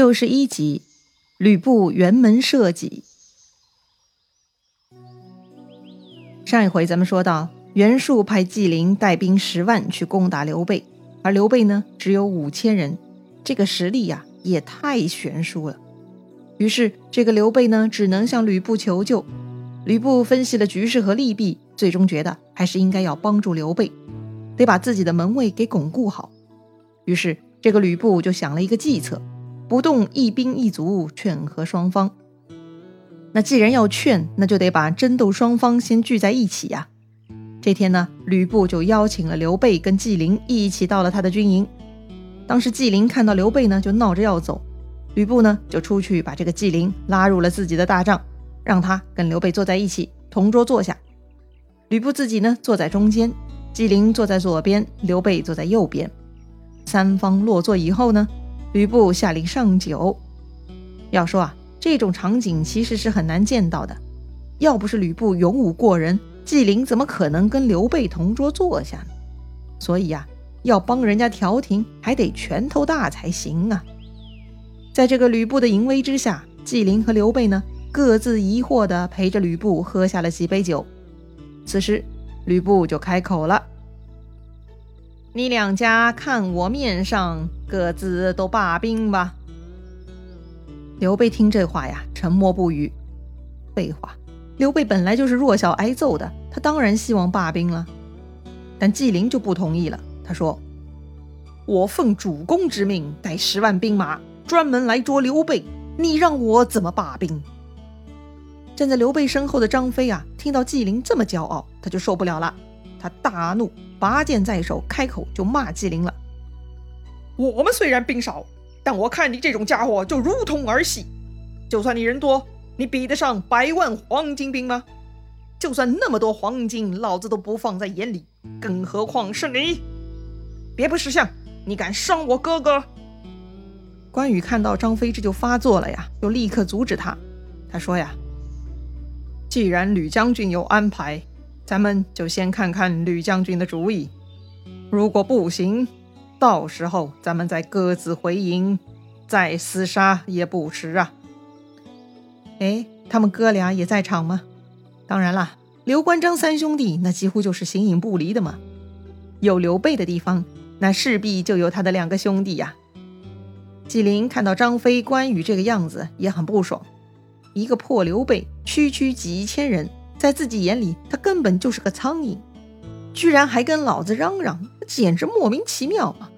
六十一集，吕布辕门射戟。上一回咱们说到，袁术派纪灵带兵十万去攻打刘备，而刘备呢只有五千人，这个实力呀也太悬殊了。于是这个刘备呢只能向吕布求救。吕布分析了局势和利弊，最终觉得还是应该要帮助刘备，得把自己的门卫给巩固好。于是这个吕布就想了一个计策。不动一兵一卒劝和双方。那既然要劝，那就得把争斗双方先聚在一起呀。这天呢，吕布就邀请了刘备跟纪灵一起到了他的军营。当时纪灵看到刘备呢，就闹着要走。吕布呢，就出去把这个纪灵拉入了自己的大帐，让他跟刘备坐在一起，同桌坐下。吕布自己呢，坐在中间，纪灵坐在左边，刘备坐在右边。三方落座以后呢。吕布下令上酒。要说啊，这种场景其实是很难见到的。要不是吕布勇武过人，纪灵怎么可能跟刘备同桌坐下呢？所以呀，要帮人家调停，还得拳头大才行啊。在这个吕布的淫威之下，纪灵和刘备呢，各自疑惑地陪着吕布喝下了几杯酒。此时，吕布就开口了。你两家看我面上，各自都罢兵吧。刘备听这话呀，沉默不语。废话，刘备本来就是弱小挨揍的，他当然希望罢兵了。但纪灵就不同意了，他说：“我奉主公之命，带十万兵马，专门来捉刘备，你让我怎么罢兵？”站在刘备身后的张飞啊，听到纪灵这么骄傲，他就受不了了。他大怒，拔剑在手，开口就骂纪灵了：“我们虽然兵少，但我看你这种家伙就如同儿戏。就算你人多，你比得上百万黄金兵吗？就算那么多黄金，老子都不放在眼里，更何况是你？别不识相，你敢伤我哥哥！”关羽看到张飞这就发作了呀，就立刻阻止他。他说：“呀，既然吕将军有安排。”咱们就先看看吕将军的主意，如果不行，到时候咱们再各自回营，再厮杀也不迟啊。哎，他们哥俩也在场吗？当然啦，刘关张三兄弟那几乎就是形影不离的嘛。有刘备的地方，那势必就有他的两个兄弟呀。纪灵看到张飞、关羽这个样子，也很不爽。一个破刘备，区区几千人。在自己眼里，他根本就是个苍蝇，居然还跟老子嚷嚷，简直莫名其妙啊！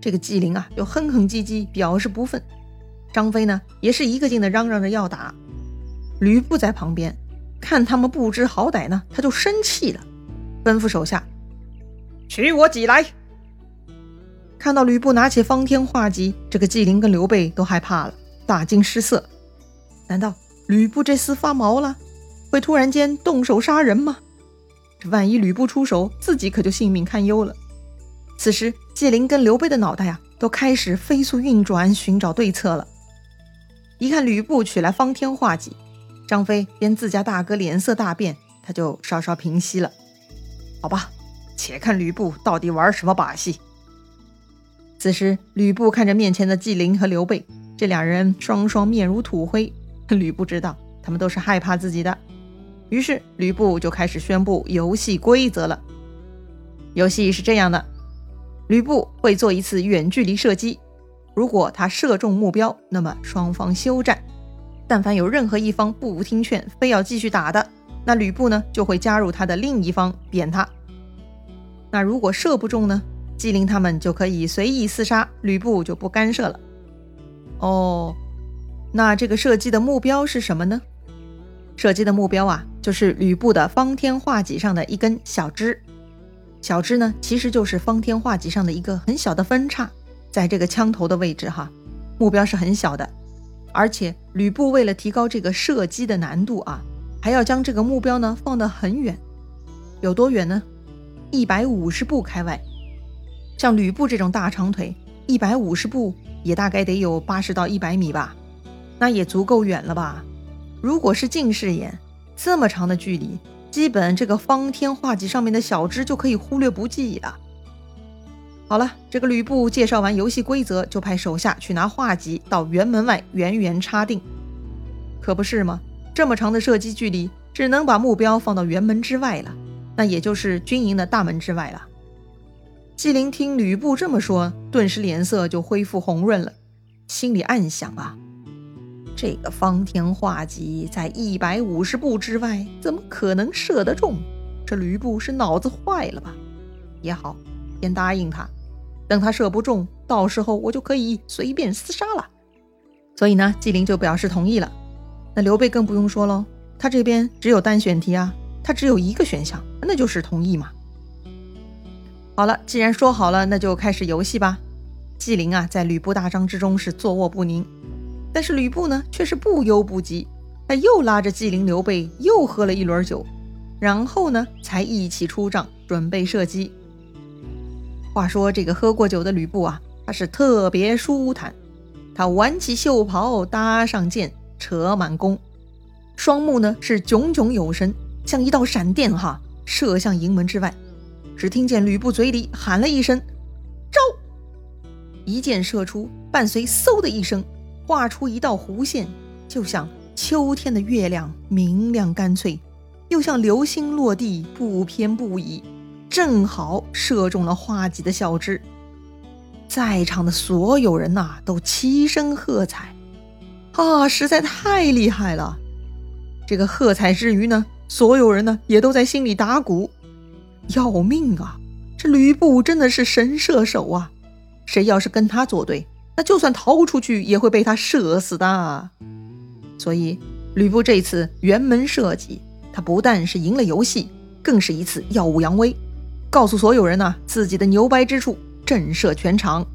这个纪灵啊，又哼哼唧唧表示不忿。张飞呢，也是一个劲的嚷嚷着要打。吕布在旁边看他们不知好歹呢，他就生气了，吩咐手下取我戟来。看到吕布拿起方天画戟，这个纪灵跟刘备都害怕了，大惊失色。难道吕布这厮发毛了？会突然间动手杀人吗？这万一吕布出手，自己可就性命堪忧了。此时，纪灵跟刘备的脑袋呀，都开始飞速运转，寻找对策了。一看吕布取来方天画戟，张飞见自家大哥脸色大变，他就稍稍平息了。好吧，且看吕布到底玩什么把戏。此时，吕布看着面前的纪灵和刘备，这两人双双面如土灰。吕布知道，他们都是害怕自己的。于是吕布就开始宣布游戏规则了。游戏是这样的：吕布会做一次远距离射击，如果他射中目标，那么双方休战。但凡有任何一方不听劝，非要继续打的，那吕布呢就会加入他的另一方扁他。那如果射不中呢，纪灵他们就可以随意厮杀，吕布就不干涉了。哦，那这个射击的目标是什么呢？射击的目标啊。就是吕布的方天画戟上的一根小枝，小枝呢，其实就是方天画戟上的一个很小的分叉，在这个枪头的位置哈，目标是很小的，而且吕布为了提高这个射击的难度啊，还要将这个目标呢放得很远，有多远呢？一百五十步开外。像吕布这种大长腿，一百五十步也大概得有八十到一百米吧，那也足够远了吧？如果是近视眼。这么长的距离，基本这个方天画戟上面的小枝就可以忽略不计了。好了，这个吕布介绍完游戏规则，就派手下去拿画戟到辕门外远远插定。可不是吗？这么长的射击距离，只能把目标放到辕门之外了，那也就是军营的大门之外了。纪灵听吕布这么说，顿时脸色就恢复红润了，心里暗想啊，这个方天画戟在一百五十步之外，怎么可能射得中？这吕布是脑子坏了吧？也好，先答应他。等他射不中，到时候我就可以随便厮杀了。所以呢，纪灵就表示同意了。那刘备更不用说喽，他这边只有单选题啊，他只有一个选项，那就是同意嘛。好了，既然说好了，那就开始游戏吧。纪灵啊，在吕布大帐之中是坐卧不宁，但是吕布呢，却是不忧不急，他又拉着纪灵、刘备又喝了一轮酒，然后呢，才一起出帐准备射击。话说这个喝过酒的吕布啊，他是特别舒坦。他挽起袖袍，搭上箭，扯满弓，双目呢是炯炯有神，像一道闪电哈，射向营门之外。只听见吕布嘴里喊了一声：“招！”一箭射出，伴随“嗖”的一声，画出一道弧线，就像秋天的月亮，明亮干脆，又像流星落地，不偏不倚。正好射中了画戟的小枝，在场的所有人呐都齐声喝彩，啊，实在太厉害了！这个喝彩之余呢，所有人呢也都在心里打鼓，要命啊！这吕布真的是神射手啊！谁要是跟他作对，那就算逃出去也会被他射死的。所以吕布这次辕门射戟，他不但是赢了游戏，更是一次耀武扬威。告诉所有人呢，自己的牛掰之处，震慑全场。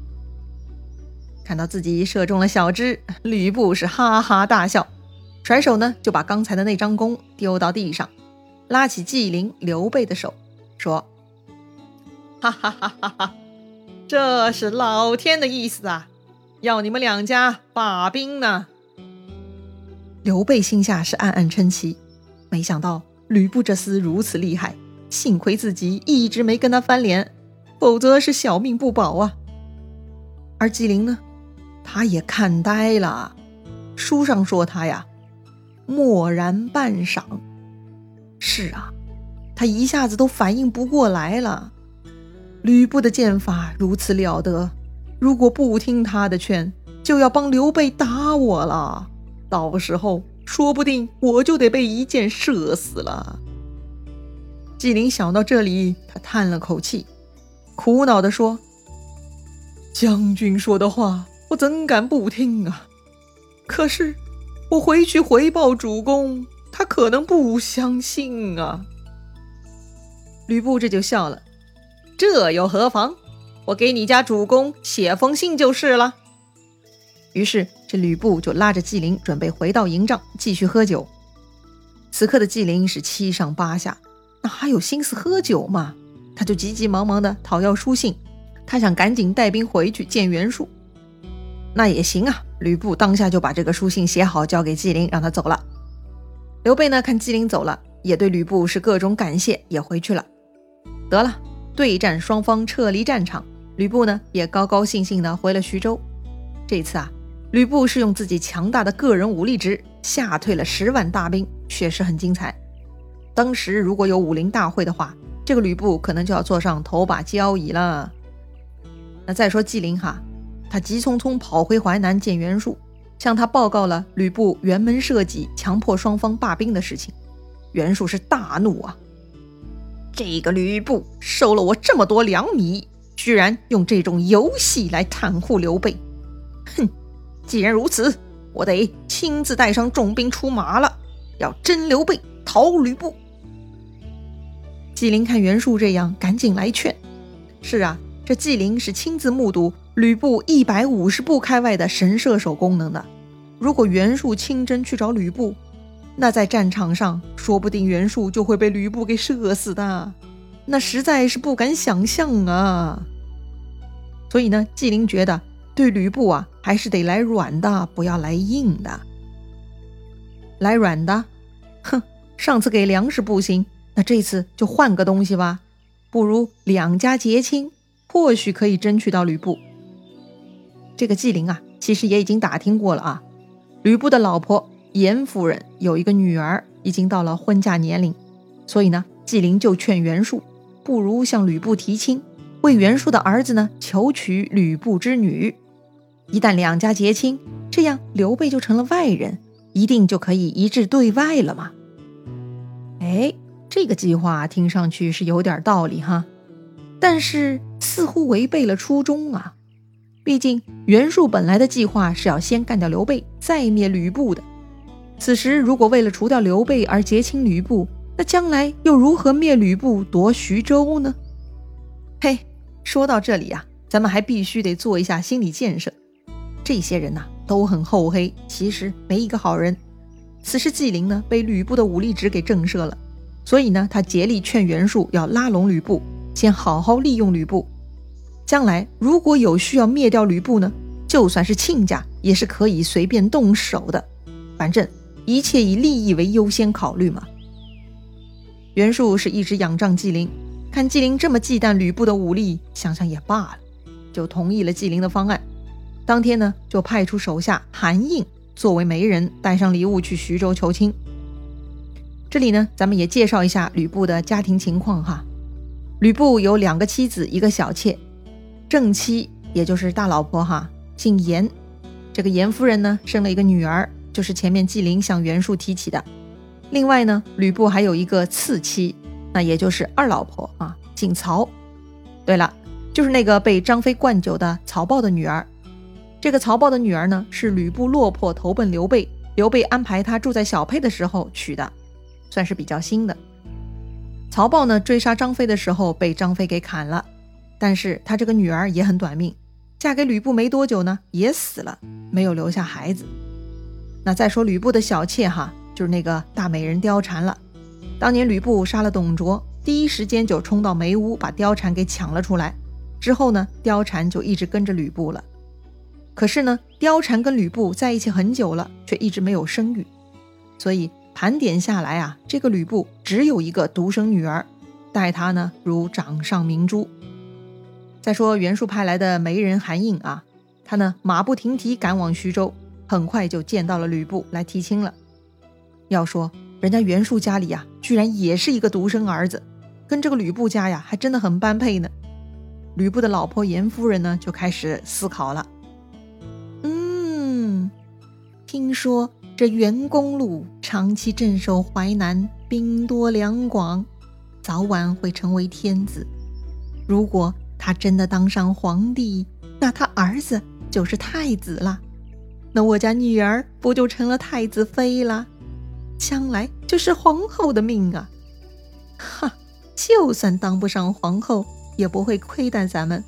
看到自己射中了小枝，吕布是哈哈大笑，甩手呢就把刚才的那张弓丢到地上，拉起纪灵、刘备的手，说：“哈哈哈哈哈，这是老天的意思啊，要你们两家罢兵呢。”刘备心下是暗暗称奇，没想到吕布这厮如此厉害。幸亏自己一直没跟他翻脸，否则是小命不保啊。而纪灵呢，他也看呆了。书上说他呀，默然半晌。是啊，他一下子都反应不过来了。吕布的剑法如此了得，如果不听他的劝，就要帮刘备打我了。到时候说不定我就得被一箭射死了。纪灵想到这里，他叹了口气，苦恼地说：“将军说的话，我怎敢不听啊？可是我回去回报主公，他可能不相信啊。”吕布这就笑了：“这又何妨？我给你家主公写封信就是了。”于是这吕布就拉着纪灵准备回到营帐继续喝酒。此刻的纪灵是七上八下。哪有心思喝酒嘛？他就急急忙忙的讨要书信，他想赶紧带兵回去见袁术。那也行啊，吕布当下就把这个书信写好，交给纪灵，让他走了。刘备呢，看纪灵走了，也对吕布是各种感谢，也回去了。得了，对战双方撤离战场，吕布呢也高高兴兴的回了徐州。这次啊，吕布是用自己强大的个人武力值吓退了十万大兵，确实很精彩。当时如果有武林大会的话，这个吕布可能就要坐上头把交椅了。那再说纪灵哈，他急匆匆跑回淮南见袁术，向他报告了吕布辕门射戟，强迫双方罢兵的事情。袁术是大怒啊，这个吕布收了我这么多粮米，居然用这种游戏来袒护刘备。哼，既然如此，我得亲自带上重兵出马了，要真刘备，讨吕布。纪灵看袁术这样，赶紧来劝。是啊，这纪灵是亲自目睹吕布一百五十步开外的神射手功能的。如果袁术亲征去找吕布，那在战场上说不定袁术就会被吕布给射死的，那实在是不敢想象啊。所以呢，纪灵觉得对吕布啊，还是得来软的，不要来硬的。来软的，哼，上次给粮食不行。那这次就换个东西吧，不如两家结亲，或许可以争取到吕布。这个纪灵啊，其实也已经打听过了啊。吕布的老婆严夫人有一个女儿，已经到了婚嫁年龄，所以呢，纪灵就劝袁术，不如向吕布提亲，为袁术的儿子呢求娶吕布之女。一旦两家结亲，这样刘备就成了外人，一定就可以一致对外了嘛。哎，这个计划听上去是有点道理哈，但是似乎违背了初衷啊。毕竟袁术本来的计划是要先干掉刘备，再灭吕布的。此时如果为了除掉刘备而结亲吕布，那将来又如何灭吕布夺徐州呢？嘿，说到这里呀，咱们还必须得做一下心理建设。这些人呐都很厚黑，其实没一个好人。此时纪灵呢被吕布的武力值给震慑了，所以呢他竭力劝袁术要拉拢吕布，先好好利用吕布。将来如果有需要灭掉吕布呢，就算是亲家也是可以随便动手的。反正一切以利益为优先考虑嘛。袁术是一直仰仗纪灵，看纪灵这么忌惮吕布的武力，想想也罢了，就同意了纪灵的方案。当天呢，就派出手下韩印作为媒人，带上礼物去徐州求亲。这里呢，咱们也介绍一下吕布的家庭情况哈。吕布有两个妻子，一个小妾。正妻也就是大老婆哈，姓严。这个严夫人呢，生了一个女儿，就是前面纪灵向袁术提起的。另外呢，吕布还有一个次妻，那也就是二老婆啊，姓曹。对了，就是那个被张飞灌酒的曹豹的女儿。这个曹豹的女儿呢，是吕布落魄投奔刘备，刘备安排她住在小沛的时候娶的，算是比较新的。曹豹呢，追杀张飞的时候被张飞给砍了。但是他这个女儿也很短命，嫁给吕布没多久呢，也死了，没有留下孩子。那再说吕布的小妾哈，就是那个大美人貂蝉了。当年吕布杀了董卓，第一时间就冲到梅屋把貂蝉给抢了出来。之后呢，貂蝉就一直跟着吕布了。可是呢，貂蝉跟吕布在一起很久了，却一直没有生育。所以盘点下来啊，这个吕布只有一个独生女儿，待他呢如掌上明珠。再说袁术派来的媒人韩印啊，他呢马不停蹄赶往徐州，很快就见到了吕布来提亲了。要说人家袁术家里呀，居然也是一个独生儿子，跟这个吕布家呀还真的很般配呢。吕布的老婆严夫人呢就开始思考了，嗯，听说这袁公路长期镇守淮南，兵多粮广，早晚会成为天子。如果他真的当上皇帝，那他儿子就是太子了，那我家女儿不就成了太子妃了？将来就是皇后的命啊！哈，就算当不上皇后，也不会亏待咱们，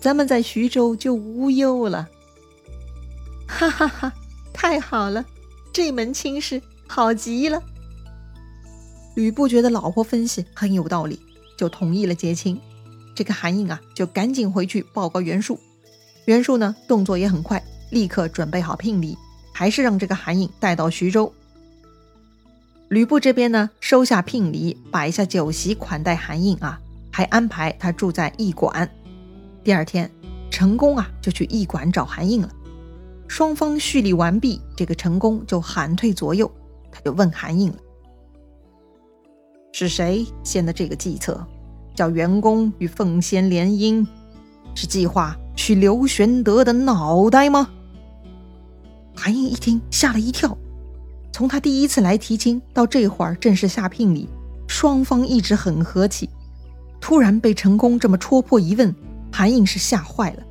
咱们在徐州就无忧了。哈哈哈，太好了，这门亲事好极了。吕布觉得老婆分析很有道理，就同意了结亲。这个韩印啊，就赶紧回去报告袁术。袁术呢，动作也很快，立刻准备好聘礼，还是让这个韩印带到徐州。吕布这边呢，收下聘礼，摆下酒席款待韩印啊，还安排他住在驿馆。第二天，成功啊就去驿馆找韩印了。双方叙礼完毕，这个成功就喊退左右，他就问韩印了：“是谁献的这个计策？”叫员工与凤仙联姻，是计划取刘玄德的脑袋吗？韩印一听，吓了一跳。从他第一次来提亲到这会儿正式下聘礼，双方一直很和气。突然被成功这么戳破一问，韩印是吓坏了。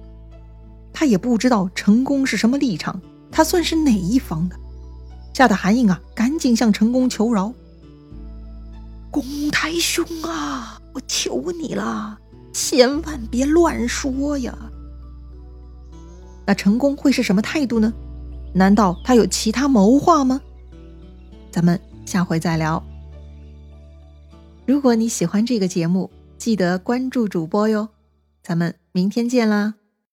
他也不知道成功是什么立场，他算是哪一方的？吓得韩印啊，赶紧向成功求饶：“公太兄啊！”我求你了，千万别乱说呀！那成功会是什么态度呢？难道他有其他谋划吗？咱们下回再聊。如果你喜欢这个节目，记得关注主播哟。咱们明天见啦！